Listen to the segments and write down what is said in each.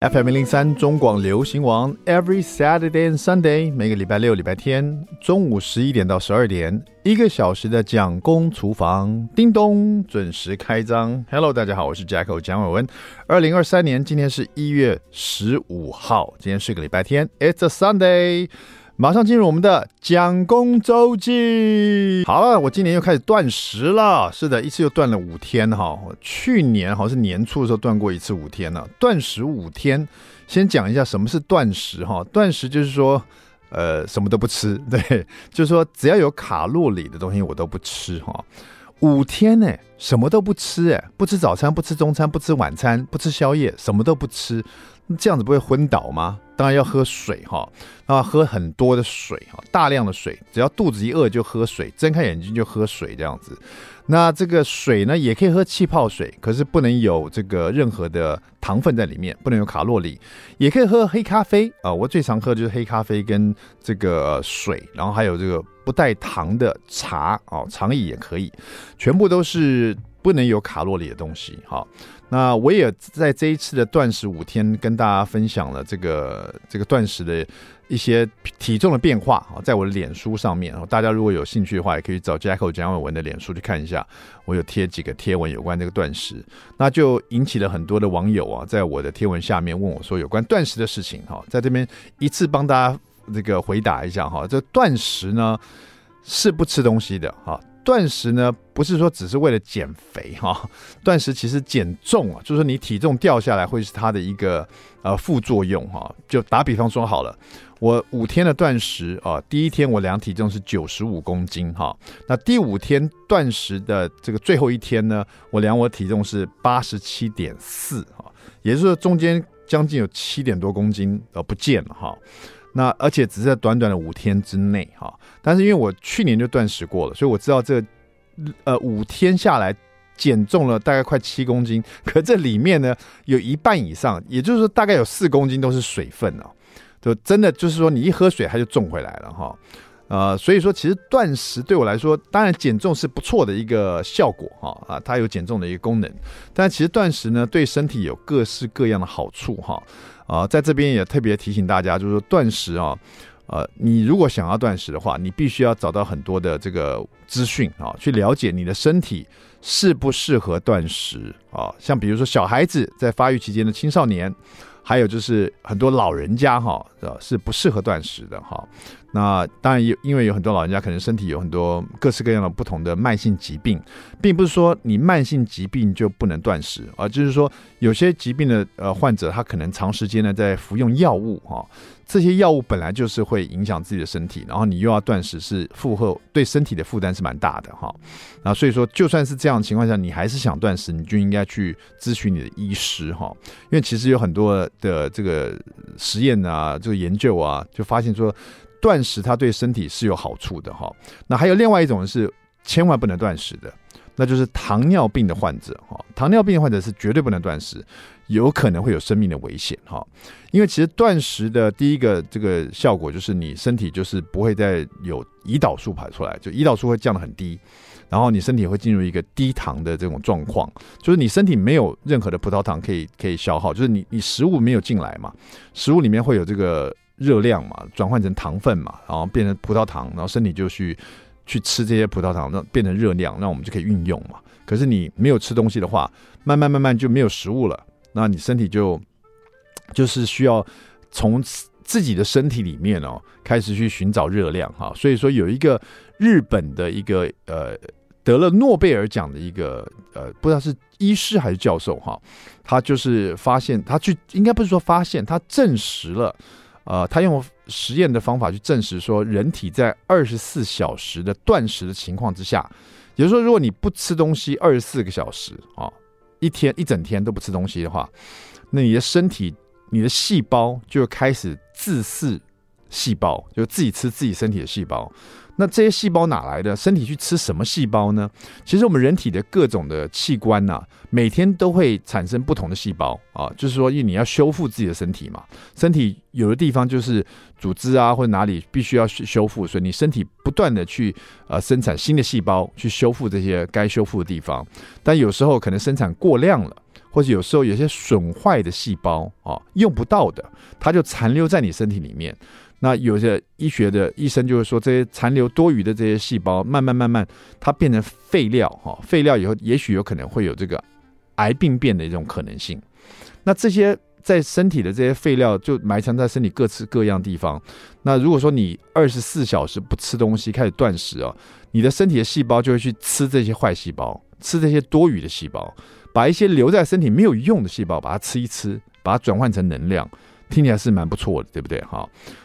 FM 零零三中广流行王，Every Saturday and Sunday，每个礼拜六、礼拜天中午十一点到十二点，一个小时的蒋公厨房，叮咚准时开张。Hello，大家好，我是 Jacko 蒋伟文。二零二三年，今天是一月十五号，今天是个礼拜天，It's a Sunday。马上进入我们的蒋公周记。好了，我今年又开始断食了。是的，一次又断了五天哈。去年好像是年初的时候断过一次五天呢。断食五天，先讲一下什么是断食哈。断食就是说，呃，什么都不吃，对，就是说只要有卡路里的东西我都不吃哈。五天呢，什么都不吃哎，不吃早餐，不吃中餐，不吃晚餐，不吃宵夜，什么都不吃。这样子不会昏倒吗？当然要喝水哈，啊，喝很多的水哈，大量的水，只要肚子一饿就喝水，睁开眼睛就喝水这样子。那这个水呢，也可以喝气泡水，可是不能有这个任何的糖分在里面，不能有卡路里。也可以喝黑咖啡啊，我最常喝就是黑咖啡跟这个水，然后还有这个不带糖的茶啊，长椅也可以，全部都是不能有卡路里的东西哈。那我也在这一次的断食五天，跟大家分享了这个这个断食的一些体重的变化啊，在我的脸书上面，大家如果有兴趣的话，也可以找 Jacko 蒋伟文的脸书去看一下，我有贴几个贴文有关这个断食，那就引起了很多的网友啊，在我的贴文下面问我说有关断食的事情哈，在这边一次帮大家这个回答一下哈，这断食呢是不吃东西的哈。断食呢，不是说只是为了减肥哈，断食其实减重啊，就是你体重掉下来会是它的一个呃副作用哈。就打比方说好了，我五天的断食啊，第一天我量体重是九十五公斤哈，那第五天断食的这个最后一天呢，我量我体重是八十七点四哈，也就是说中间将近有七点多公斤呃不见了哈。那而且只是在短短的五天之内哈，但是因为我去年就断食过了，所以我知道这呃五天下来减重了大概快七公斤，可这里面呢有一半以上，也就是说大概有四公斤都是水分哦，就真的就是说你一喝水它就重回来了哈，呃，所以说其实断食对我来说，当然减重是不错的一个效果哈啊，它有减重的一个功能，但其实断食呢对身体有各式各样的好处哈。啊，在这边也特别提醒大家，就是说断食啊，呃，你如果想要断食的话，你必须要找到很多的这个资讯啊，去了解你的身体适不适合断食啊。像比如说小孩子在发育期间的青少年，还有就是很多老人家哈，是不适合断食的哈。那当然有，因为有很多老人家可能身体有很多各式各样的不同的慢性疾病，并不是说你慢性疾病就不能断食，而就是说有些疾病的呃患者，他可能长时间的在服用药物哈，这些药物本来就是会影响自己的身体，然后你又要断食，是负荷对身体的负担是蛮大的哈。啊，所以说就算是这样的情况下，你还是想断食，你就应该去咨询你的医师哈，因为其实有很多的这个实验啊，这个研究啊，就发现说。断食它对身体是有好处的哈，那还有另外一种是千万不能断食的，那就是糖尿病的患者哈。糖尿病患者是绝对不能断食，有可能会有生命的危险哈。因为其实断食的第一个这个效果就是你身体就是不会再有胰岛素排出来，就胰岛素会降得很低，然后你身体会进入一个低糖的这种状况，就是你身体没有任何的葡萄糖可以可以消耗，就是你你食物没有进来嘛，食物里面会有这个。热量嘛，转换成糖分嘛，然后变成葡萄糖，然后身体就去去吃这些葡萄糖，那变成热量，那我们就可以运用嘛。可是你没有吃东西的话，慢慢慢慢就没有食物了，那你身体就就是需要从自己的身体里面哦开始去寻找热量哈。所以说有一个日本的一个呃得了诺贝尔奖的一个呃不知道是医师还是教授哈，他就是发现他去应该不是说发现，他证实了。呃，他用实验的方法去证实说，人体在二十四小时的断食的情况之下，也就是说，如果你不吃东西二十四个小时啊，一天一整天都不吃东西的话，那你的身体、你的细胞就开始自噬细胞，就自己吃自己身体的细胞。那这些细胞哪来的？身体去吃什么细胞呢？其实我们人体的各种的器官呐、每天都会产生不同的细胞啊，就是说，因为你要修复自己的身体嘛，身体有的地方就是组织啊或者哪里必须要修复，所以你身体不断的去呃生产新的细胞去修复这些该修复的地方，但有时候可能生产过量了。或者有时候有些损坏的细胞啊，用不到的，它就残留在你身体里面。那有些医学的医生就会说，这些残留多余的这些细胞，慢慢慢慢，它变成废料哈，废料以后，也许有可能会有这个癌病变的一种可能性。那这些在身体的这些废料，就埋藏在身体各式各样地方。那如果说你二十四小时不吃东西，开始断食啊，你的身体的细胞就会去吃这些坏细胞，吃这些多余的细胞，把一些留在身体没有用的细胞，把它吃一吃，把它转换成能量。听起来是蛮不错的，对不对？哈，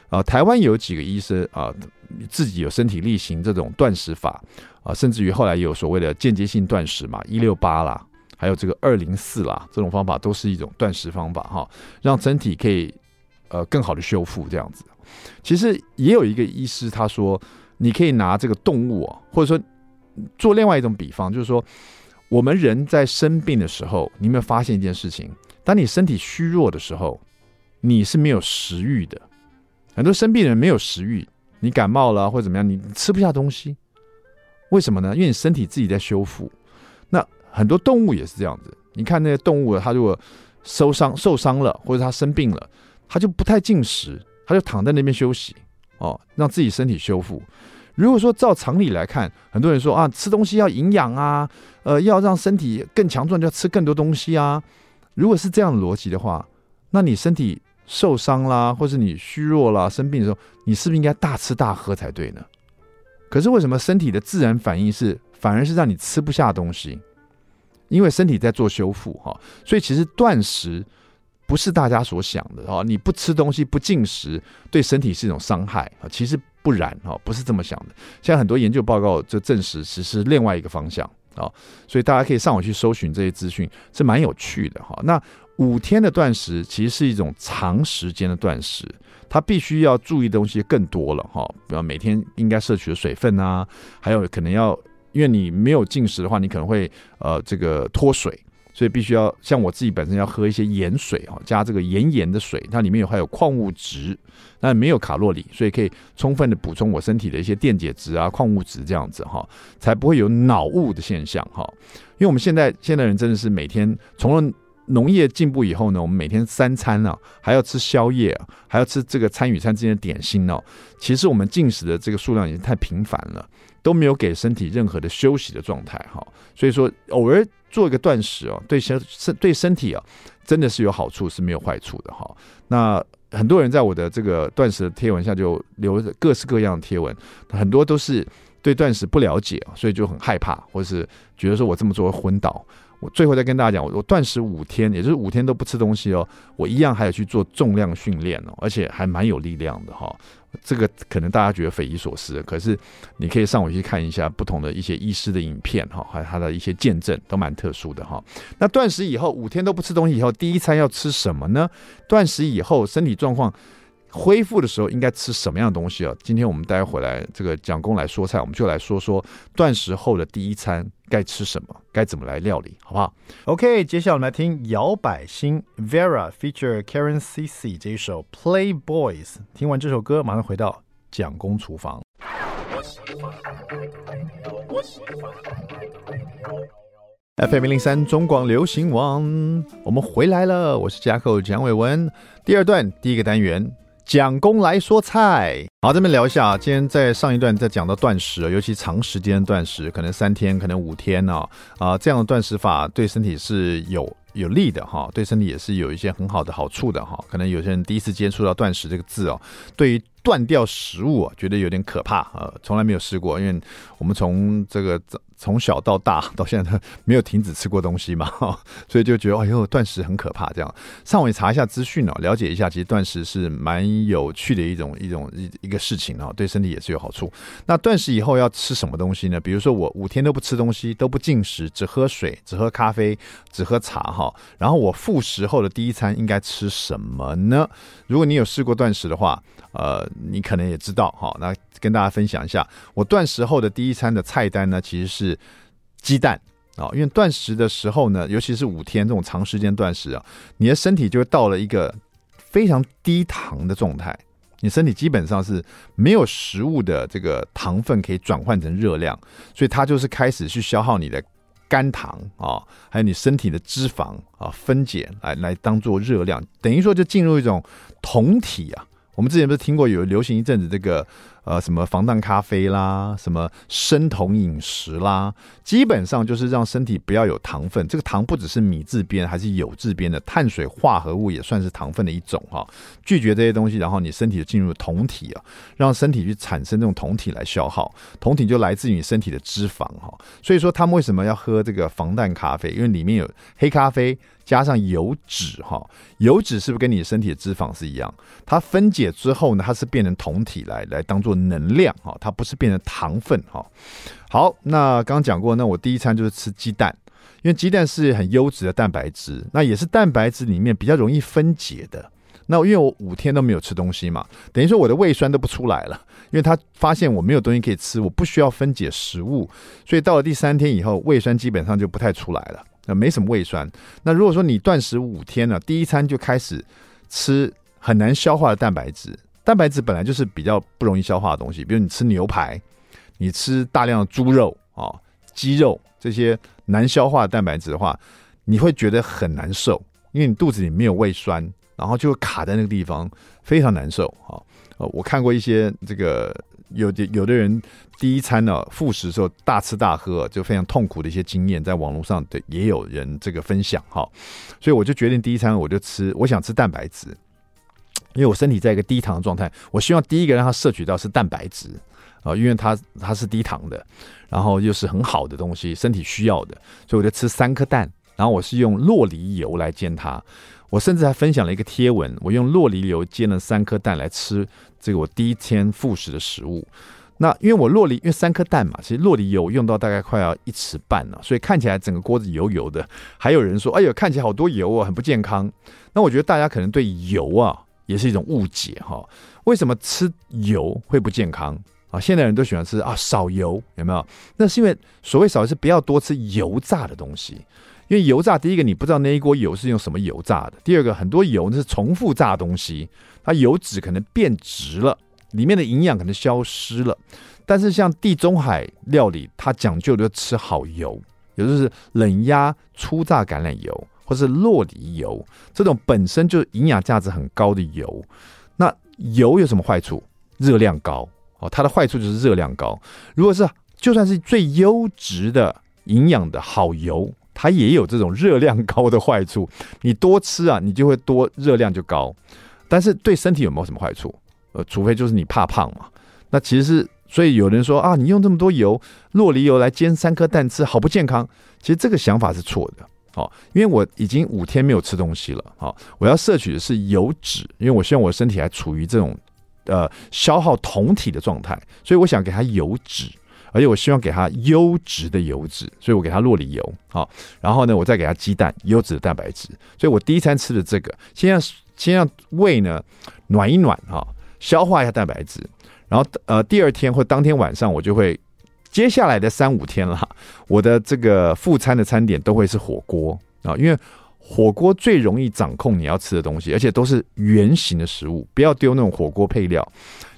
啊，台湾有几个医生啊，自己有身体力行这种断食法啊，甚至于后来也有所谓的间接性断食嘛，一六八啦，还有这个二零四啦，这种方法都是一种断食方法哈，让身体可以呃更好的修复这样子。其实也有一个医师他说，你可以拿这个动物啊，或者说做另外一种比方，就是说我们人在生病的时候，你有没有发现一件事情？当你身体虚弱的时候，你是没有食欲的，很多生病人没有食欲，你感冒了或者怎么样，你吃不下东西，为什么呢？因为你身体自己在修复。那很多动物也是这样子，你看那些动物，它如果受伤受伤了，或者它生病了，它就不太进食，它就躺在那边休息哦，让自己身体修复。如果说照常理来看，很多人说啊，吃东西要营养啊，呃，要让身体更强壮，就要吃更多东西啊。如果是这样的逻辑的话，那你身体受伤啦，或是你虚弱啦、生病的时候，你是不是应该大吃大喝才对呢？可是为什么身体的自然反应是反而是让你吃不下东西？因为身体在做修复哈，所以其实断食不是大家所想的哈。你不吃东西、不进食，对身体是一种伤害啊。其实不然哈，不是这么想的。现在很多研究报告就证实，其实另外一个方向啊。所以大家可以上网去搜寻这些资讯，是蛮有趣的哈。那。五天的断食其实是一种长时间的断食，它必须要注意的东西更多了哈，比方每天应该摄取的水分啊，还有可能要，因为你没有进食的话，你可能会呃这个脱水，所以必须要像我自己本身要喝一些盐水哈，加这个盐盐的水，它里面有还有矿物质，那没有卡路里，所以可以充分的补充我身体的一些电解质啊、矿物质这样子哈，才不会有脑雾的现象哈。因为我们现在现代人真的是每天从了农业进步以后呢，我们每天三餐呢、啊、还要吃宵夜啊，还要吃这个餐与餐之间的点心哦。其实我们进食的这个数量已经太频繁了，都没有给身体任何的休息的状态哈。所以说，偶尔做一个断食哦，对身身对身体啊，真的是有好处，是没有坏处的哈。那很多人在我的这个断食的贴文下就留着各式各样的贴文，很多都是对断食不了解，所以就很害怕，或者是觉得说我这么做会昏倒。我最后再跟大家讲，我我断食五天，也就是五天都不吃东西哦，我一样还有去做重量训练哦，而且还蛮有力量的哈。这个可能大家觉得匪夷所思，可是你可以上网去看一下不同的一些医师的影片哈，还有他的一些见证都蛮特殊的哈。那断食以后五天都不吃东西以后，第一餐要吃什么呢？断食以后身体状况恢复的时候应该吃什么样的东西啊？今天我们待会来这个蒋公来说菜，我们就来说说断食后的第一餐该吃什么，该怎么来料理，好不好？OK，接下来我们来听摇摆星 Vera feature Karen CC 这一首 Playboys。听完这首歌，马上回到蒋公厨房。FM 零零三中广流行网，我们回来了，我是嘉客蒋伟文。第二段第一个单元。蒋公来说菜，好，这边聊一下啊。今天在上一段在讲到断食，尤其长时间断食，可能三天，可能五天呢，啊，这样的断食法对身体是有有利的哈，对身体也是有一些很好的好处的哈。可能有些人第一次接触到断食这个字哦，对于断掉食物啊，觉得有点可怕啊，从来没有试过，因为我们从这个。从小到大 到现在都没有停止吃过东西嘛，所以就觉得哎呦断食很可怕。这样上网查一下资讯哦，了解一下，其实断食是蛮有趣的一种一种一一个事情哦，对身体也是有好处。那断食以后要吃什么东西呢？比如说我五天都不吃东西，都不进食，只喝水，只喝咖啡，只喝茶哈。然后我复食后的第一餐应该吃什么呢？如果你有试过断食的话，呃，你可能也知道哈。那跟大家分享一下，我断食后的第一餐的菜单呢，其实是。是鸡蛋啊，因为断食的时候呢，尤其是五天这种长时间断食啊，你的身体就到了一个非常低糖的状态，你身体基本上是没有食物的这个糖分可以转换成热量，所以它就是开始去消耗你的肝糖啊，还有你身体的脂肪啊分解来来当做热量，等于说就进入一种酮体啊。我们之前不是听过有流行一阵子这个。呃，什么防弹咖啡啦，什么生酮饮食啦，基本上就是让身体不要有糖分。这个糖不只是米字边，还是酉字边的碳水化合物，也算是糖分的一种哈。拒绝这些东西，然后你身体就进入酮体啊，让身体去产生这种酮体来消耗。酮体就来自于你身体的脂肪哈。所以说他们为什么要喝这个防弹咖啡？因为里面有黑咖啡。加上油脂哈，油脂是不是跟你身体的脂肪是一样？它分解之后呢，它是变成酮体来来当做能量哈，它不是变成糖分哈。好，那刚刚讲过，那我第一餐就是吃鸡蛋，因为鸡蛋是很优质的蛋白质，那也是蛋白质里面比较容易分解的。那因为我五天都没有吃东西嘛，等于说我的胃酸都不出来了，因为他发现我没有东西可以吃，我不需要分解食物，所以到了第三天以后，胃酸基本上就不太出来了。那没什么胃酸。那如果说你断食五天呢，第一餐就开始吃很难消化的蛋白质。蛋白质本来就是比较不容易消化的东西，比如你吃牛排，你吃大量的猪肉啊、鸡肉这些难消化的蛋白质的话，你会觉得很难受，因为你肚子里没有胃酸，然后就会卡在那个地方，非常难受啊。呃，我看过一些这个。有的有的人第一餐呢，复食的时候大吃大喝，就非常痛苦的一些经验，在网络上的也有人这个分享哈，所以我就决定第一餐我就吃，我想吃蛋白质，因为我身体在一个低糖的状态，我希望第一个让它摄取到是蛋白质啊，因为它它是低糖的，然后又是很好的东西，身体需要的，所以我就吃三颗蛋，然后我是用洛梨油来煎它。我甚至还分享了一个贴文，我用洛梨油煎了三颗蛋来吃这个我第一天复食的食物。那因为我洛梨，因为三颗蛋嘛，其实洛梨油用到大概快要一匙半了，所以看起来整个锅子油油的。还有人说：“哎呦，看起来好多油啊，很不健康。”那我觉得大家可能对油啊也是一种误解哈。为什么吃油会不健康啊？现代人都喜欢吃啊少油，有没有？那是因为所谓少是不要多吃油炸的东西。因为油炸，第一个你不知道那一锅油是用什么油炸的；第二个，很多油那是重复炸东西，它油脂可能变质了，里面的营养可能消失了。但是像地中海料理，它讲究的吃好油，也就是冷压初榨橄榄油或是洛梨油，这种本身就是营养价值很高的油。那油有什么坏处？热量高哦，它的坏处就是热量高。如果是就算是最优质的营养的好油。它也有这种热量高的坏处，你多吃啊，你就会多热量就高，但是对身体有没有什么坏处？呃，除非就是你怕胖嘛。那其实是，所以有人说啊，你用这么多油，洛梨油来煎三颗蛋吃，好不健康。其实这个想法是错的，哦，因为我已经五天没有吃东西了，哦，我要摄取的是油脂，因为我希望我的身体还处于这种呃消耗酮体的状态，所以我想给它油脂。而且我希望给它优质的油脂，所以我给它洛里油，好，然后呢，我再给它鸡蛋，优质的蛋白质。所以我第一餐吃的这个，先让先让胃呢暖一暖哈，消化一下蛋白质，然后呃第二天或当天晚上我就会，接下来的三五天了，我的这个副餐的餐点都会是火锅啊，因为火锅最容易掌控你要吃的东西，而且都是圆形的食物，不要丢那种火锅配料，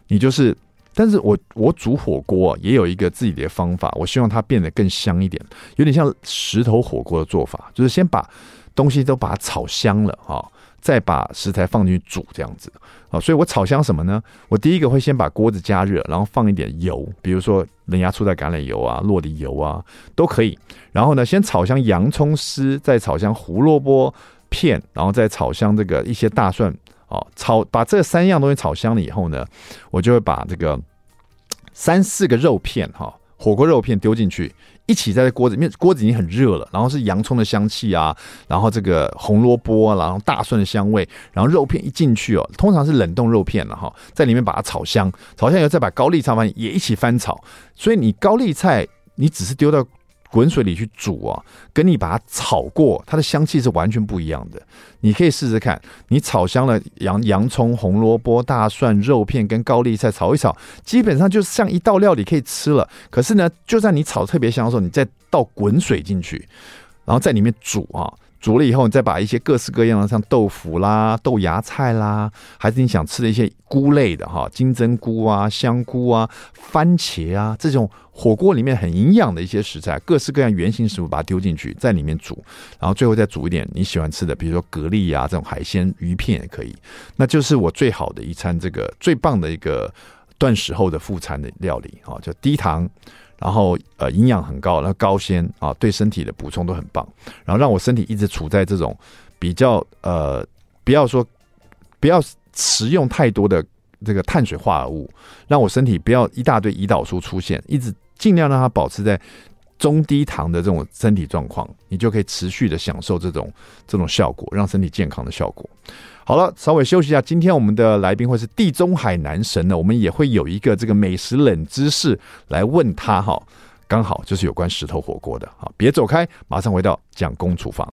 你就是。但是我我煮火锅啊，也有一个自己的方法，我希望它变得更香一点，有点像石头火锅的做法，就是先把东西都把它炒香了哈，再把食材放进去煮这样子啊。所以我炒香什么呢？我第一个会先把锅子加热，然后放一点油，比如说冷压初榨橄榄油啊、酪梨油啊都可以。然后呢，先炒香洋葱丝，再炒香胡萝卜片，然后再炒香这个一些大蒜。哦，炒把这三样东西炒香了以后呢，我就会把这个三四个肉片哈，火锅肉片丢进去，一起在这锅子里面，锅子已经很热了，然后是洋葱的香气啊，然后这个红萝卜，然后大蒜的香味，然后肉片一进去哦，通常是冷冻肉片了哈，在里面把它炒香，炒香以后再把高丽菜也一起翻炒，所以你高丽菜你只是丢到。滚水里去煮啊，跟你把它炒过，它的香气是完全不一样的。你可以试试看，你炒香了洋洋葱、红萝卜、大蒜、肉片跟高丽菜炒一炒，基本上就像一道料理可以吃了。可是呢，就在你炒特别香的时候，你再倒滚水进去，然后在里面煮啊，煮了以后，你再把一些各式各样的，像豆腐啦、豆芽菜啦，还是你想吃的一些菇类的哈，金针菇啊、香菇啊、番茄啊，这种火锅里面很营养的一些食材，各式各样圆形食物，把它丢进去，在里面煮，然后最后再煮一点你喜欢吃的，比如说蛤蜊啊这种海鲜鱼片也可以，那就是我最好的一餐，这个最棒的一个断食后的副餐的料理啊，就低糖。然后呃，营养很高，然后高纤啊，对身体的补充都很棒。然后让我身体一直处在这种比较呃，不要说不要食用太多的这个碳水化合物，让我身体不要一大堆胰岛素出现，一直尽量让它保持在中低糖的这种身体状况，你就可以持续的享受这种这种效果，让身体健康的效果。好了，稍微休息一下。今天我们的来宾会是地中海男神呢，我们也会有一个这个美食冷知识来问他哈，刚好就是有关石头火锅的。好，别走开，马上回到蒋公厨房。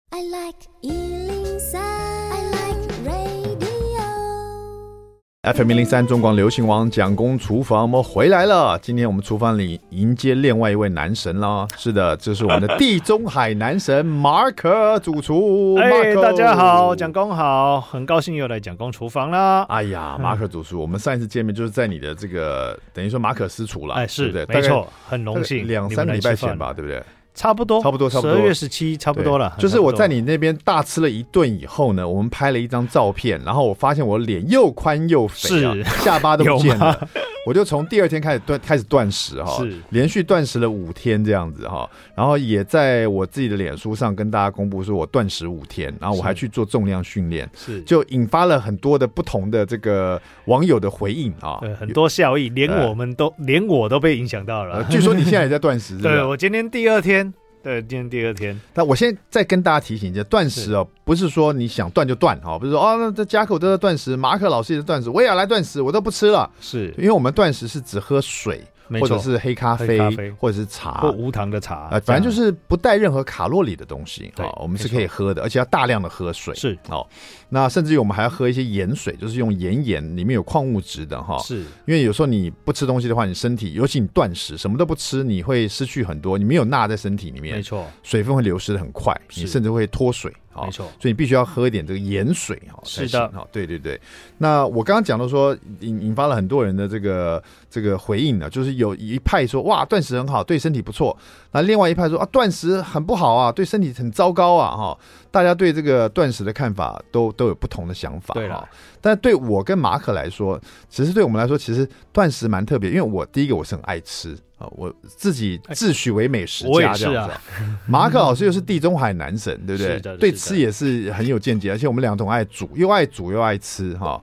FM 零零三中广流行王蒋公厨房，我们回来了。今天我们厨房里迎接另外一位男神了。是的，这是我们的地中海男神马可主厨。哎，大家好，蒋公好，很高兴又来蒋公厨房啦。哎呀，马可主厨，我们上一次见面就是在你的这个等于说马可私厨了，哎，是对，没错，很荣幸，两三个礼拜前吧，对不对？差不多，差不多，差不多。十二月十七，差不多了。就是我在你那边大吃了一顿以后呢，我们拍了一张照片，然后我发现我脸又宽又肥，啊，下巴都不见了。我就从第二天开始断，开始断食哈，是。连续断食了五天这样子哈，然后也在我自己的脸书上跟大家公布说我断食五天，然后我还去做重量训练，是。就引发了很多的不同的这个网友的回应啊，对，很多效益，连我们都、呃、连我都被影响到了。据说你现在也在断食是是，对，我今天第二天。对，今天第二天。但我现在再跟大家提醒一下，断食哦，不是说你想断就断哈，不是说哦，那这家口都在断食，马可老师也是断食，我也要来断食，我都不吃了。是因为我们断食是只喝水。或者是黑咖啡，或者是茶，或无糖的茶，呃，反正就是不带任何卡路里的东西。对，我们是可以喝的，而且要大量的喝水。是，好，那甚至于我们还要喝一些盐水，就是用盐盐里面有矿物质的哈。是，因为有时候你不吃东西的话，你身体，尤其你断食，什么都不吃，你会失去很多，你没有钠在身体里面，没错，水分会流失的很快，你甚至会脱水。没错，所以你必须要喝一点这个盐水哈。是的，好，对对对。那我刚刚讲到说引引发了很多人的这个这个回应呢，就是有一派说哇断食很好，对身体不错。那另外一派说啊断食很不好啊，对身体很糟糕啊哈。大家对这个断食的看法都都有不同的想法。对哈，但对我跟马可来说，其实对我们来说，其实断食蛮特别，因为我第一个我是很爱吃。我自己自诩为美食家这样子，啊，马可老师又是地中海男神，对不对？对吃也是很有见解，而且我们两个都爱煮，又爱煮又爱吃哈。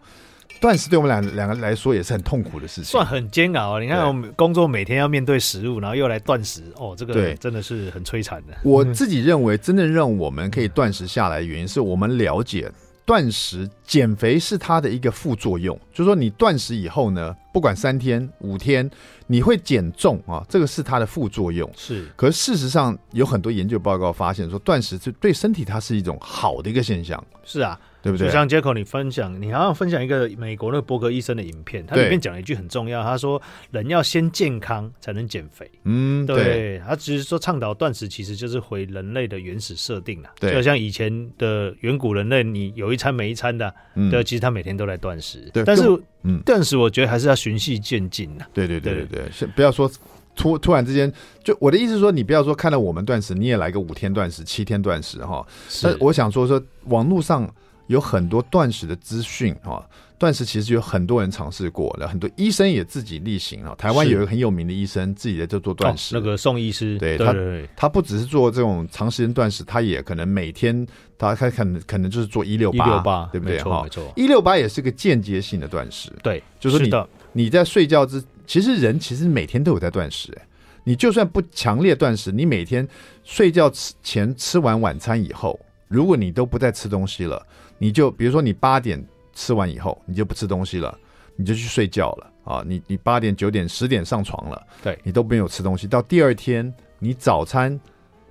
断食对我们两两个来说也是很痛苦的事情，算很煎熬啊！你看我们工作每天要面对食物，然后又来断食，哦，这个真的是很摧残的。我自己认为，真正让我们可以断食下来的原因，是我们了解。断食减肥是它的一个副作用，就是说你断食以后呢，不管三天五天，你会减重啊，这个是它的副作用。是，可是事实上有很多研究报告发现说，断食是对身体它是一种好的一个现象。是啊。对不对？就像杰克，你分享，你好像分享一个美国那个伯格医生的影片，他里面讲了一句很重要，他说：“人要先健康才能减肥。”嗯，对。他只是说倡导断食，其实就是回人类的原始设定了。对，就像以前的远古人类，你有一餐没一餐的，嗯、对，其实他每天都在断食。对，但是，嗯，断食我觉得还是要循序渐进的。对对对对对，先不要说突突然之间，就我的意思是说，你不要说看到我们断食，你也来个五天断食、七天断食哈。是，我想说说网络上。有很多断食的资讯啊，断食其实有很多人尝试过的，很多医生也自己例行啊。台湾有一个很有名的医生，自己在这做断食，哦，那个宋医师，对，对他，他不只是做这种长时间断食，他也可能每天，他他可能可能就是做一六八，一六八，对不对？哈，没错，一六八也是个间接性的断食，对，就是你你在睡觉之，其实人其实每天都有在断食，哎，你就算不强烈断食，你每天睡觉前吃完晚餐以后，如果你都不再吃东西了。你就比如说，你八点吃完以后，你就不吃东西了，你就去睡觉了啊！你你八点、九点、十点上床了，对，你都没有吃东西。到第二天，你早餐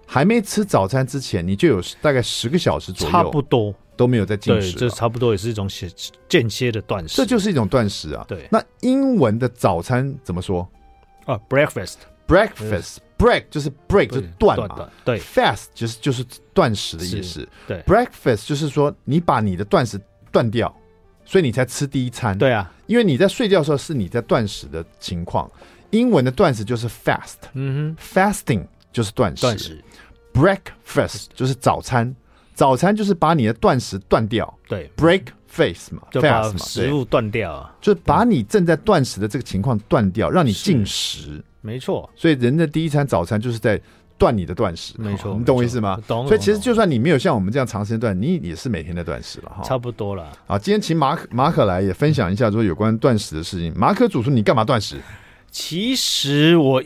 还没吃早餐之前，你就有大概十个小时左右，差不多都没有在进食。这差不多也是一种些间歇的断食，这就是一种断食啊。对，那英文的早餐怎么说啊？Uh, breakfast，breakfast，breakfast, break 就是 break 就断嘛，对，fast 就是就是断食的意思，对，breakfast 就是说你把你的断食断掉，所以你才吃第一餐，对啊，因为你在睡觉的时候是你在断食的情况，英文的断食就是 fast，嗯哼，fasting 就是断食，断食，breakfast 就是早餐，早餐就是把你的断食断掉，对，break face 嘛，就把食物断掉啊，就是把你正在断食的这个情况断掉，让你进食。没错，所以人的第一餐早餐就是在断你的断食，没错，你懂我意思吗？懂。所以其实就算你没有像我们这样长时间断，你也是每天在断食了哈。差不多了。啊，今天请马可马可来也分享一下说有关断食的事情。马可主厨，你干嘛断食？其实我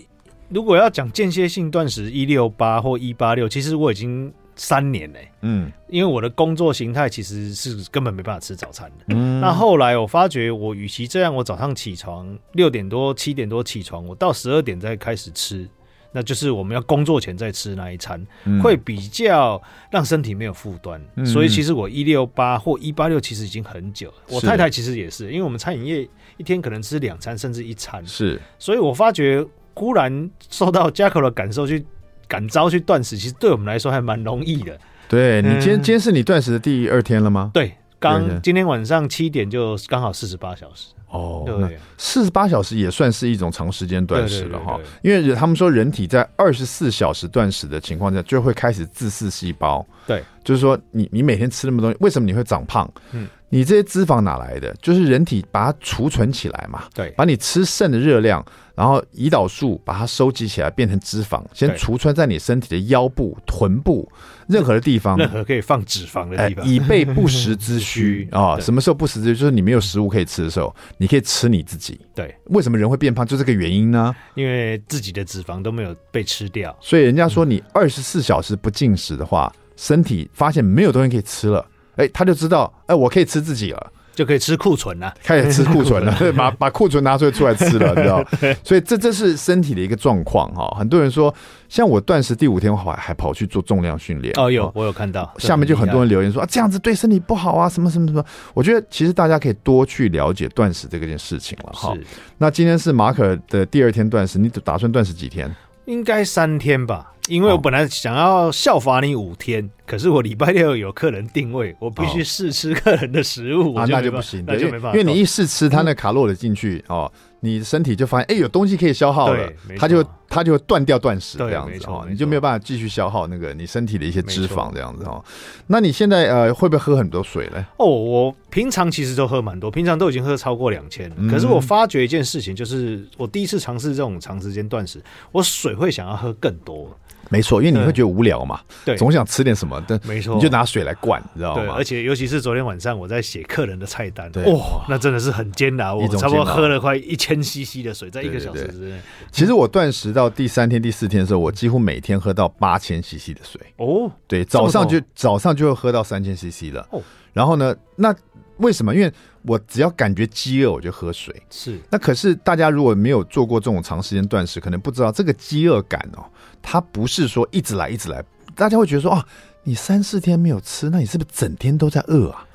如果要讲间歇性断食，一六八或一八六，其实我已经。三年呢、欸，嗯，因为我的工作形态其实是根本没办法吃早餐的。嗯，那后来我发觉，我与其这样，我早上起床六点多、七点多起床，我到十二点再开始吃，那就是我们要工作前再吃那一餐，嗯、会比较让身体没有负担。嗯、所以其实我一六八或一八六其实已经很久了。我太太其实也是，因为我们餐饮业一天可能吃两餐甚至一餐，是，所以我发觉忽然受到 Jacko 的感受去。感召去断食，其实对我们来说还蛮容易的。对，你今天、嗯、今天是你断食的第二天了吗？对，刚今天晚上七点就刚好四十八小时。哦，对，四十八小时也算是一种长时间断食了哈。因为他们说人体在二十四小时断食的情况下，就会开始自噬细胞。对，就是说你你每天吃那么多东西，为什么你会长胖？嗯。你这些脂肪哪来的？就是人体把它储存起来嘛。对，把你吃剩的热量，然后胰岛素把它收集起来变成脂肪，先储存在你身体的腰部、臀部任何的地方，任何可以放脂肪的地方，以备不时之 需啊。什么时候不时之需？就是你没有食物可以吃的时候，你可以吃你自己。对，为什么人会变胖？就这个原因呢？因为自己的脂肪都没有被吃掉，所以人家说你二十四小时不进食的话，身体发现没有东西可以吃了。哎，他就知道，哎，我可以吃自己了，就可以吃库存了，开始吃库存了，把把库存拿出来出来吃了，你知道？所以这这是身体的一个状况哈。很多人说，像我断食第五天，我还还跑去做重量训练。哦，有我有看到，下面就很多人留言说啊，这样子对身体不好啊，什么什么什么。我觉得其实大家可以多去了解断食这个件事情了哈。那今天是马可的第二天断食，你打算断食几天？应该三天吧。因为我本来想要效法你五天，哦、可是我礼拜六有客人定位，我必须试吃客人的食物啊，那就不行，那就没办法，因为你一试吃，他那卡路里进去、嗯、哦。你身体就发现，哎，有东西可以消耗了，它就它就断掉断食这样子哦，你就没有办法继续消耗那个你身体的一些脂肪这样子哦。那你现在呃会不会喝很多水呢？哦，我平常其实都喝蛮多，平常都已经喝超过两千了。可是我发觉一件事情，就是我第一次尝试这种长时间断食，我水会想要喝更多。没错，因为你会觉得无聊嘛，对，总想吃点什么，但没错，你就拿水来灌，你知道吗？对，而且尤其是昨天晚上我在写客人的菜单，哇，那真的是很艰难，我差不多喝了快一千 CC 的水，在一个小时之内。其实我断食到第三天、第四天的时候，我几乎每天喝到八千 CC 的水。哦，对，早上就早上就会喝到三千 CC 了。哦，然后呢，那为什么？因为我只要感觉饥饿，我就喝水。是，那可是大家如果没有做过这种长时间断食，可能不知道这个饥饿感哦。它不是说一直来一直来，大家会觉得说啊，你三四天没有吃，那你是不是整天都在饿啊？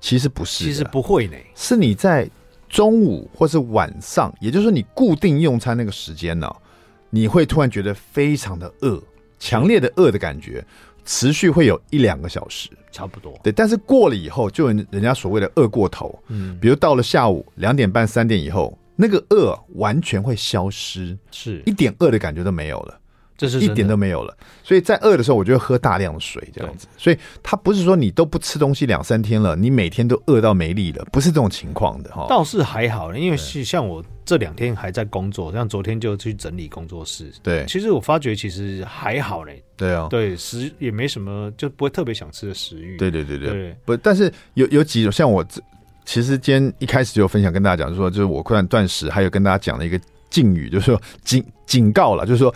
其实不是，其实不会呢，是你在中午或是晚上，也就是说你固定用餐那个时间呢，你会突然觉得非常的饿，强烈的饿的感觉，持续会有一两个小时，差不多。对，但是过了以后，就人人家所谓的饿过头，嗯，比如到了下午两点半三点以后，那个饿完全会消失，是一点饿的感觉都没有了。这是一点都没有了，所以在饿的时候，我就会喝大量的水，这样子。所以它不是说你都不吃东西两三天了，你每天都饿到没力了，不是这种情况的哈。倒是还好，因为是像我这两天还在工作，像昨天就去整理工作室。对，其实我发觉其实还好嘞。对啊，对食也没什么，就不会特别想吃的食欲。对对对对，不，但是有有几种，像我这其实今天一开始就分享跟大家讲，就是说就是我突然断食，还有跟大家讲了一个。禁语就是说警警告了，就是说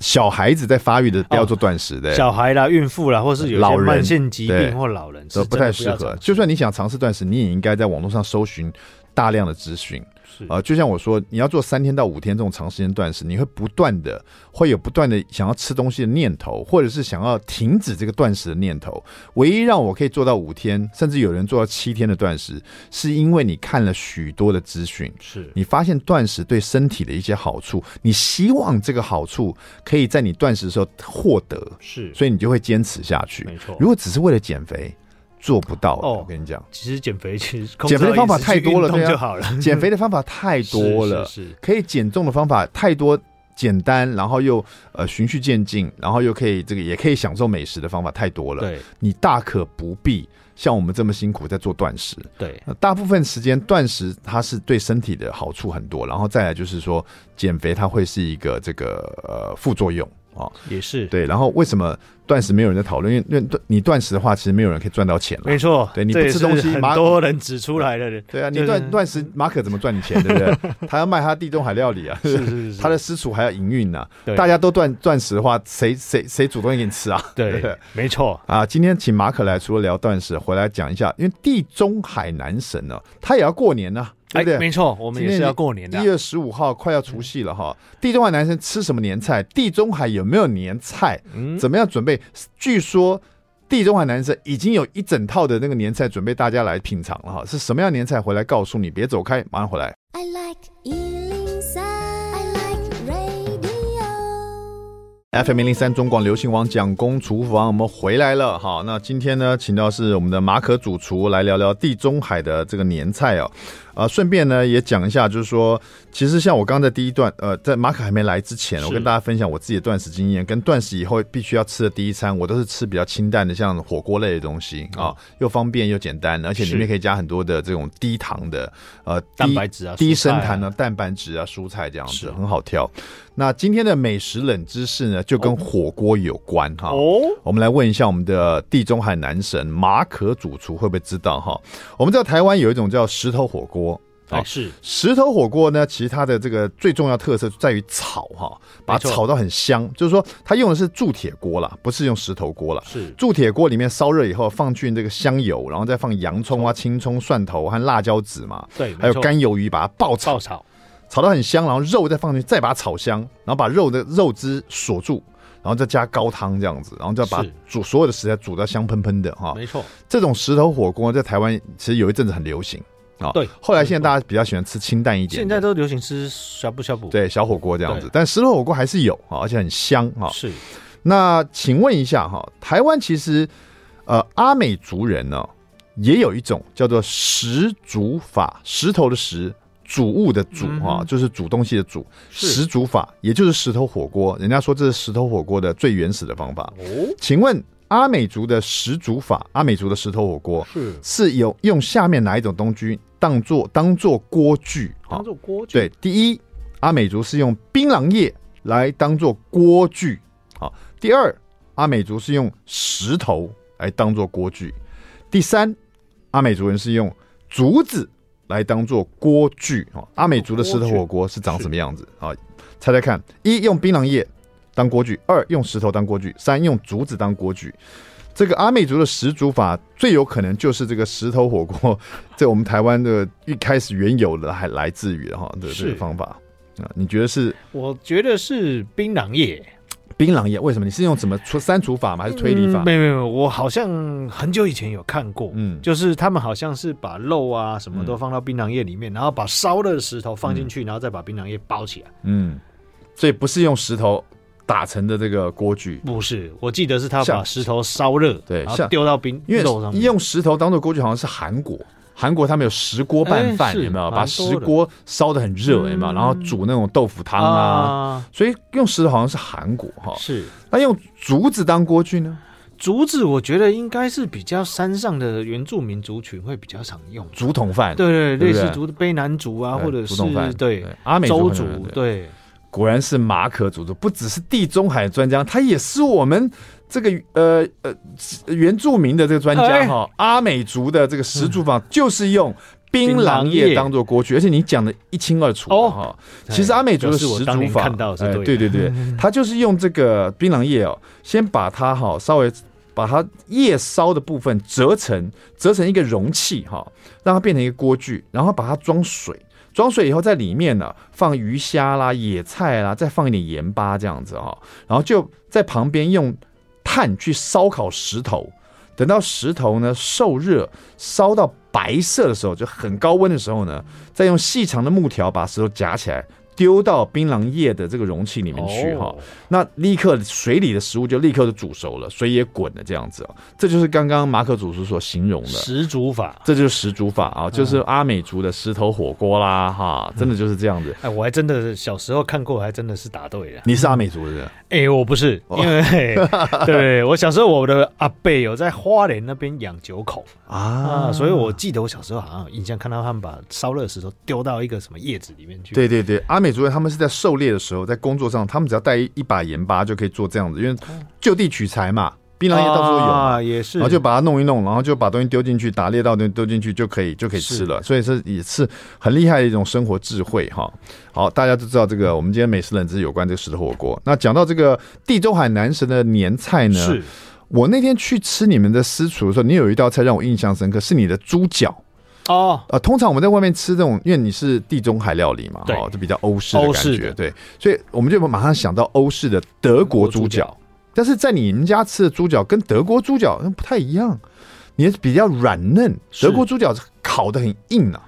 小孩子在发育的不要做断食的，小孩啦、孕妇啦，或是有些慢性疾病或老人都不太适合。就算你想尝试断食，你也应该在网络上搜寻大量的资讯。是呃，就像我说，你要做三天到五天这种长时间断食，你会不断的会有不断的想要吃东西的念头，或者是想要停止这个断食的念头。唯一让我可以做到五天，甚至有人做到七天的断食，是因为你看了许多的资讯，是你发现断食对身体的一些好处，你希望这个好处可以在你断食的时候获得，是，所以你就会坚持下去。没错。如果只是为了减肥，做不到哦，我跟你讲，其实减肥其实减肥的方法太多了，对就好了。减肥的方法太多了，可以减重的方法太多，简单，然后又呃循序渐进，然后又可以这个也可以享受美食的方法太多了。对，你大可不必像我们这么辛苦在做断食。对，大部分时间断食它是对身体的好处很多，然后再来就是说减肥它会是一个这个呃副作用。哦，也是对，然后为什么断食没有人在讨论？因为断你断食的话，其实没有人可以赚到钱了。没错，对，你不吃东西，很多人指出来的。对啊，你断断食，马可怎么赚你钱？对不对？他要卖他地中海料理啊，是是是，他的私厨还要营运呢。大家都断断食的话，谁谁谁主动给你吃啊？对，没错啊。今天请马可来，除了聊断食，回来讲一下，因为地中海男神呢，他也要过年呢。对不对？没错，我们也是要过年的。一月十五号快要除夕了哈，地中海男生吃什么年菜？地中海有没有年菜？嗯，怎么样准备？据说地中海男生已经有一整套的那个年菜准备大家来品尝了哈。是什么样年菜？回来告诉你，别走开，马上回来。I like FM 零零三中广流行网蒋公厨房，我们回来了哈。那今天呢，请到是我们的马可主厨来聊聊地中海的这个年菜哦。啊，顺便呢也讲一下，就是说，其实像我刚刚在第一段，呃，在马可还没来之前，我跟大家分享我自己的断食经验，跟断食以后必须要吃的第一餐，我都是吃比较清淡的，像火锅类的东西啊、哦，又方便又简单，而且里面可以加很多的这种低糖的呃蛋白质啊、低升糖的蛋白质啊、蔬菜这样子，很好挑。那今天的美食冷知识呢，就跟火锅有关哈。哦，我们来问一下我们的地中海男神马可主厨会不会知道哈？我们知道台湾有一种叫石头火锅。啊，是石头火锅呢，其实它的这个最重要特色在于炒哈，把它炒到很香。就是说，它用的是铸铁锅啦，不是用石头锅啦。是铸铁锅里面烧热以后，放进这个香油，然后再放洋葱啊、青葱、蒜头和辣椒籽嘛。对，还有干鱿鱼，把它爆炒，炒，炒到很香，然后肉再放进去，再把它炒香，然后把肉的肉汁锁住，然后再加高汤这样子，然后再把煮所有的食材煮到香喷喷的哈。没错，这种石头火锅在台湾其实有一阵子很流行。啊，对，后来现在大家比较喜欢吃清淡一点，现在都流行吃小补小补，对，小火锅这样子，但石头火锅还是有啊，而且很香啊。是，那请问一下哈，台湾其实呃阿美族人呢也有一种叫做石煮法，石头的石，煮物的煮啊，就是煮东西的煮，石煮法，也就是石头火锅。人家说这是石头火锅的最原始的方法。哦，请问？阿美族的石煮法，阿美族的石头火锅是是有用下面哪一种东西当做当做锅具？当做锅具。对，第一，阿美族是用槟榔叶来当做锅具。好，第二，阿美族是用石头来当做锅具。第三，阿美族人是用竹子来当做锅具。啊，阿美族的石头火锅是长什么样子？啊，猜猜看，一用槟榔叶。当锅具，二用石头当锅具，三用竹子当锅具。这个阿美族的石煮法最有可能就是这个石头火锅，在我们台湾的一开始原有的还来自于哈的这个方法啊？你觉得是？我觉得是槟榔叶。槟榔叶为什么？你是用什么出删除法吗？还是推理法？没有没有，我好像很久以前有看过，嗯，就是他们好像是把肉啊什么都放到槟榔叶里面，然后把烧了的石头放进去，然后再把槟榔叶包起来。嗯，所以不是用石头。打成的这个锅具不是，我记得是他把石头烧热，对，然后丢到冰。因为用石头当做锅具，好像是韩国，韩国他们有石锅拌饭，有没有？把石锅烧的很热，有没有？然后煮那种豆腐汤啊，所以用石头好像是韩国哈。是，那用竹子当锅具呢？竹子我觉得应该是比较山上的原住民族群会比较常用竹筒饭，对对，类似竹的卑南竹啊，或者是对阿美族对。果然是马可主厨，不只是地中海专家，他也是我们这个呃呃原住民的这个专家哈。阿美族的这个石竹坊就是用槟榔叶当做锅具，而且你讲的一清二楚哈。其实阿美族的石竹法，看到是对对对，他就是用这个槟榔叶哦，先把它哈稍微把它叶烧的部分折成折成一个容器哈，让它变成一个锅具，然后把它装水，装水以后在里面呢放鱼虾啦、野菜啦，再放一点盐巴这样子哈，然后就在旁边用炭去烧烤石头，等到石头呢受热烧到白色的时候，就很高温的时候呢，再用细长的木条把石头夹起来。丢到槟榔叶的这个容器里面去哈，那立刻水里的食物就立刻就煮熟了，水也滚了这样子啊，这就是刚刚马可主厨所形容的石煮法，这就是石煮法啊，就是阿美族的石头火锅啦哈，真的就是这样子。哎，我还真的小时候看过，还真的是答对了。你是阿美族的人？哎，我不是，因为 对我小时候我的阿贝有在花莲那边养九口啊，所以我记得我小时候好像有印象看到他们把烧热石头丢到一个什么叶子里面去。对对对，阿。美族人他们是在狩猎的时候，在工作上，他们只要带一把盐巴就可以做这样子，因为就地取材嘛，槟榔叶到处都有啊，也是，然后就把它弄一弄，然后就把东西丢进去，打猎到东西丢进去就可以就可以吃了，所以这也是很厉害的一种生活智慧哈。好，大家都知道这个，我们今天美食冷知识有关这个石头火锅。那讲到这个地中海男神的年菜呢，是我那天去吃你们的私厨的时候，你有一道菜让我印象深刻，是你的猪脚。哦，呃，通常我们在外面吃这种，因为你是地中海料理嘛，哦，就比较欧式的感觉，对，所以我们就马上想到欧式的德国猪脚。但是在你们家吃的猪脚跟德国猪脚不太一样，你是比较软嫩，德国猪脚烤的很硬啊。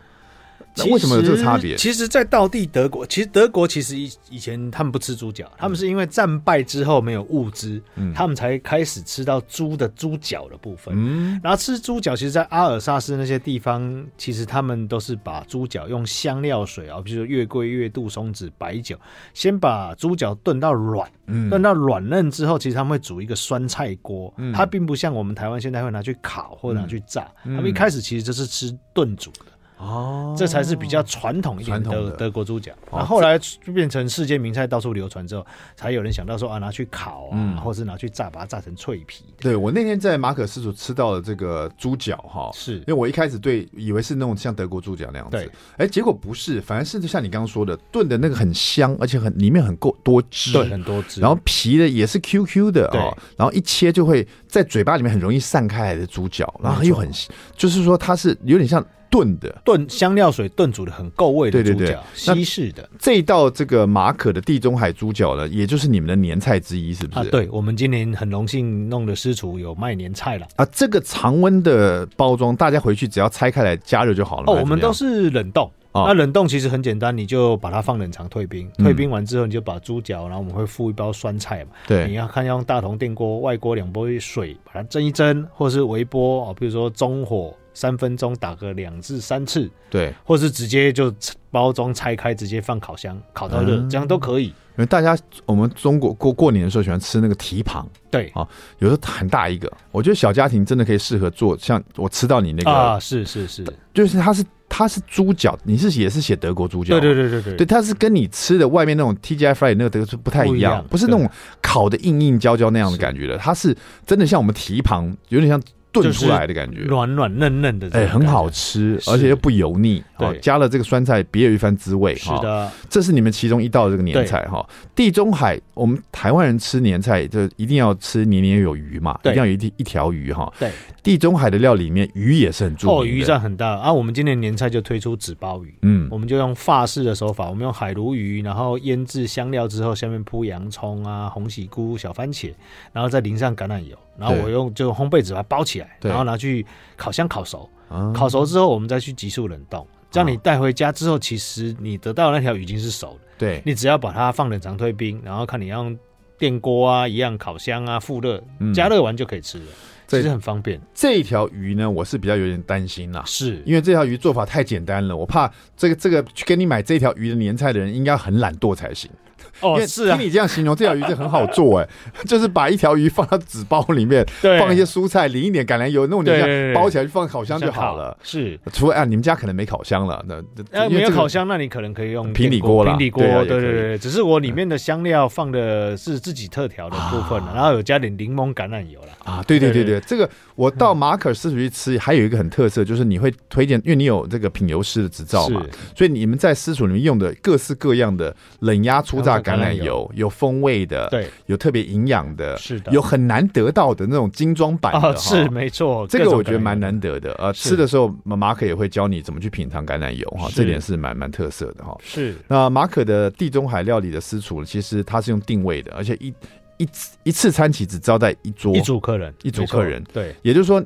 那为什么有这个差别？其实，在道地德国，其实德国其实以以前他们不吃猪脚，他们是因为战败之后没有物资，嗯、他们才开始吃到猪的猪脚的部分。嗯，然后吃猪脚，其实，在阿尔萨斯那些地方，其实他们都是把猪脚用香料水啊，比如说月桂、月杜、松子、白酒，先把猪脚炖到软，嗯，炖到软嫩之后，其实他们会煮一个酸菜锅。嗯，它并不像我们台湾现在会拿去烤或者拿去炸，嗯、他们一开始其实就是吃炖煮的。哦，这才是比较传统一点的德德国猪脚。那后来就变成世界名菜，到处流传之后，才有人想到说啊，拿去烤啊，或者是拿去炸，把它炸成脆皮。对，我那天在马可私厨吃到了这个猪脚哈，是。因为我一开始对以为是那种像德国猪脚那样子，哎，结果不是，反而是就像你刚刚说的，炖的那个很香，而且很里面很够多汁，对，很多汁，然后皮的也是 Q Q 的啊，然后一切就会在嘴巴里面很容易散开来的猪脚，然后又很，就是说它是有点像。炖的炖香料水炖煮的很够味的猪脚，西式的这一道这个马可的地中海猪脚呢，也就是你们的年菜之一，是不是？啊，对，我们今年很荣幸弄的私厨有卖年菜了啊。这个常温的包装，大家回去只要拆开来加热就好了。哦，我们都是冷冻。那冷冻其实很简单，你就把它放冷藏退冰，退冰完之后你就把猪脚，然后我们会附一包酸菜嘛。对，你要看要用大铜电锅，外锅两杯水把它蒸一蒸，或者是微波啊，比如说中火。三分钟打个两至三次，对，或是直接就包装拆开，直接放烤箱烤到热，嗯、这样都可以。因为大家我们中国过过年的时候喜欢吃那个蹄膀，对。啊，有时候很大一个，我觉得小家庭真的可以适合做。像我吃到你那个啊，是是是，就是它是它是猪脚，你是也是写德国猪脚，对对对对对，对它是跟你吃的外面那种 TGI Friday 那个德国是不太一样，不，一样不是那种烤的硬硬焦焦那样的感觉的，它是真的像我们蹄膀，有点像。炖出来的感觉，软软嫩嫩的，哎，很好吃，而且又不油腻。对，加了这个酸菜，别有一番滋味。是的，这是你们其中一道这个年菜哈。地中海，我们台湾人吃年菜就一定要吃年年有余嘛，一定要有一一条鱼哈。对，地中海的料里面鱼也是很重要。哦，鱼占很大啊。我们今年年菜就推出纸包鱼，嗯，我们就用法式的手法，我们用海鲈鱼，然后腌制香料之后，下面铺洋葱啊、红喜菇、小番茄，然后再淋上橄榄油。然后我用就用烘焙纸把它包起来，然后拿去烤箱烤熟。烤熟之后，我们再去急速冷冻。这样你带回家之后，其实你得到的那条鱼已经是熟的。对，你只要把它放冷藏退冰，然后看你要用电锅啊，一样烤箱啊，复热加热完就可以吃了。其实很方便。这一条鱼呢，我是比较有点担心啦，是因为这条鱼做法太简单了，我怕这个这个去跟你买这条鱼的年菜的人应该很懒惰才行。哦，是啊，听你这样形容，这条鱼就很好做哎，就是把一条鱼放到纸包里面，放一些蔬菜，淋一点橄榄油，弄点像包起来就放烤箱就好了。是，除非啊，你们家可能没烤箱了，那没有烤箱，那你可能可以用平底锅了。平底锅，对对对，只是我里面的香料放的是自己特调的部分，然后有加点柠檬橄榄油了。啊，对对对对，这个我到马可私厨去吃，还有一个很特色，就是你会推荐，因为你有这个品油师的执照嘛，所以你们在私厨里面用的各式各样的冷压粗榨。榨橄榄油，有风味的，对，有特别营养的，是的，有很难得到的那种精装版的，是没错，这个我觉得蛮难得的。呃，吃的时候马可也会教你怎么去品尝橄榄油哈，这点是蛮蛮特色的哈。是，那马可的地中海料理的私厨，其实它是用定位的，而且一一一次餐期只招待一桌一组客人，一组客人，对，也就是说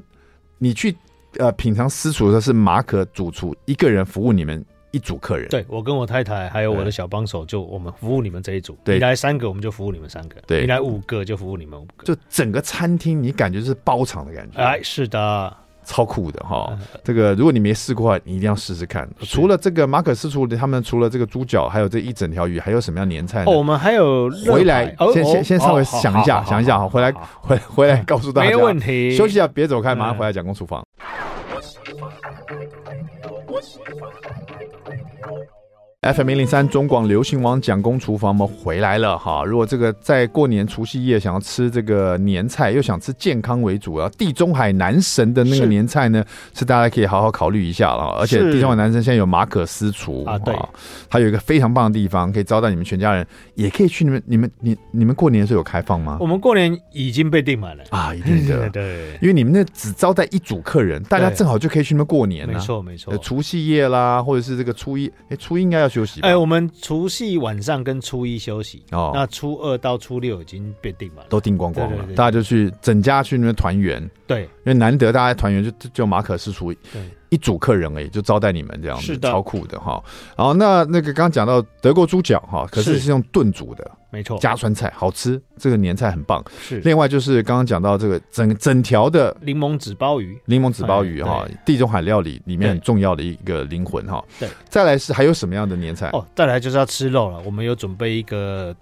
你去。呃，品尝私厨的是马可主厨一个人服务你们一组客人。对，我跟我太太还有我的小帮手，就我们服务你们这一组。对，你来三个，我们就服务你们三个。对，你来五个就服务你们五个。就整个餐厅，你感觉是包场的感觉。哎，是的。超酷的哈！这个如果你没试过你一定要试试看。除了这个马可私厨，他们除了这个猪脚，还有这一整条鱼，还有什么样年菜呢？哦，我们还有回来先先先稍微想一下，想一下哈，回来回回来告诉大家。没问题，休息一下，别走开，马上回来讲工厨房。FM 一零三中广流行王蒋公厨房，我们回来了哈。如果这个在过年除夕夜想要吃这个年菜，又想吃健康为主啊，地中海男神的那个年菜呢，是，是大家可以好好考虑一下了。而且地中海男神现在有马可私厨啊，对，他有一个非常棒的地方，可以招待你们全家人，也可以去你们你们你你们过年的时候有开放吗？我们过年已经被订满了。啊，一定的，对，因为你们那只招待一组客人，大家正好就可以去那边过年了。没错没错，除夕夜啦，或者是这个初一，哎，初一应该要休息吧？哎，我们。除夕晚上跟初一休息哦，那初二到初六已经被定完了，都订光光了。大家就去整家去那边团圆。对，因为难得大家团圆，就就马可私厨一组客人而已，就招待你们这样子，是的，超酷的哈。然后那那个刚刚讲到德国猪脚哈，可是是用炖煮的，没错，加酸菜好吃，这个年菜很棒。是，另外就是刚刚讲到这个整整条的柠檬纸鲍鱼，柠檬纸鲍鱼哈，地中海料理里面很重要的一个灵魂哈。对，再来是还有什么样的年菜？哦，再来就是要吃肉了，我们有准备一个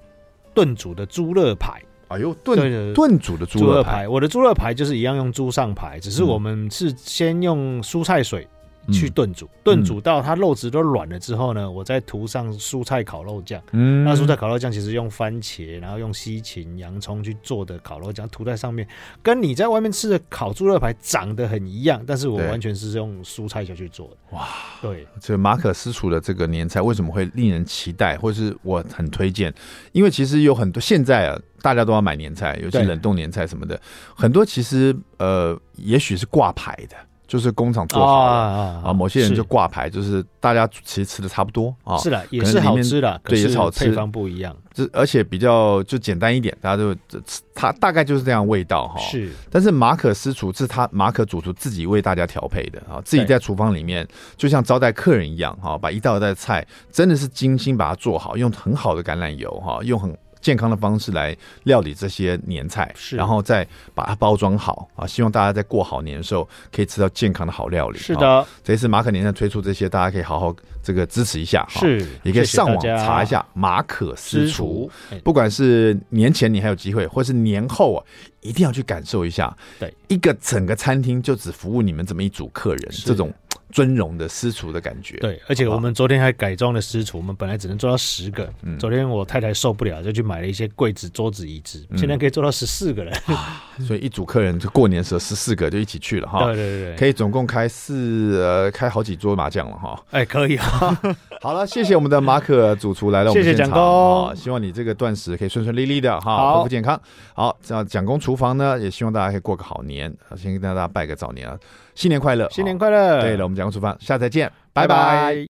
炖煮的猪肋排。哎呦，炖炖煮的猪肋排，我的猪肋排就是一样用猪上排，只是我们是先用蔬菜水去炖煮，炖煮到它肉质都软了之后呢，我再涂上蔬菜烤肉酱。嗯，那蔬菜烤肉酱其实用番茄，然后用西芹、洋葱去做的烤肉酱，涂在上面，跟你在外面吃的烤猪肋排长得很一样，但是我完全是用蔬菜下去做。的。哇，对，这个马可私厨的这个年菜为什么会令人期待，或是我很推荐？因为其实有很多现在啊。大家都要买年菜，尤其冷冻年菜什么的，很多其实呃，也许是挂牌的，就是工厂做好了啊。某些人就挂牌，就是大家其实吃的差不多啊。是的，也是好吃的，对，也是好吃，配方不一样。这而且比较就简单一点，大家都吃，它大概就是这样味道哈。是，但是马可私厨是他马可主厨自己为大家调配的啊，自己在厨房里面就像招待客人一样哈，把一道一道菜真的是精心把它做好，用很好的橄榄油哈，用很。健康的方式来料理这些年菜，是，然后再把它包装好啊！希望大家在过好年的时候可以吃到健康的好料理。是的，这一次马可年菜推出这些，大家可以好好这个支持一下。是，也可以上网查一下马可私厨。不管是年前你还有机会，或是年后啊，一定要去感受一下。对，一个整个餐厅就只服务你们这么一组客人，这种。尊荣的私厨的感觉，对，而且我们昨天还改装了私厨，我们本来只能做到十个，嗯，昨天我太太受不了，就去买了一些柜子、桌子、椅子，现在可以做到十四个人，所以一组客人就过年的时候十四个就一起去了哈，对对对，可以总共开四呃开好几桌麻将了哈，哎，可以啊，好了，谢谢我们的马可主厨来到我们现场，谢谢蒋公，希望你这个断食可以顺顺利利的哈，恢复健康，好，这样蒋公厨房呢，也希望大家可以过个好年，先跟大家拜个早年啊。新年快乐！新年快乐！对了，我们讲个出发，下次再见，拜拜。拜拜。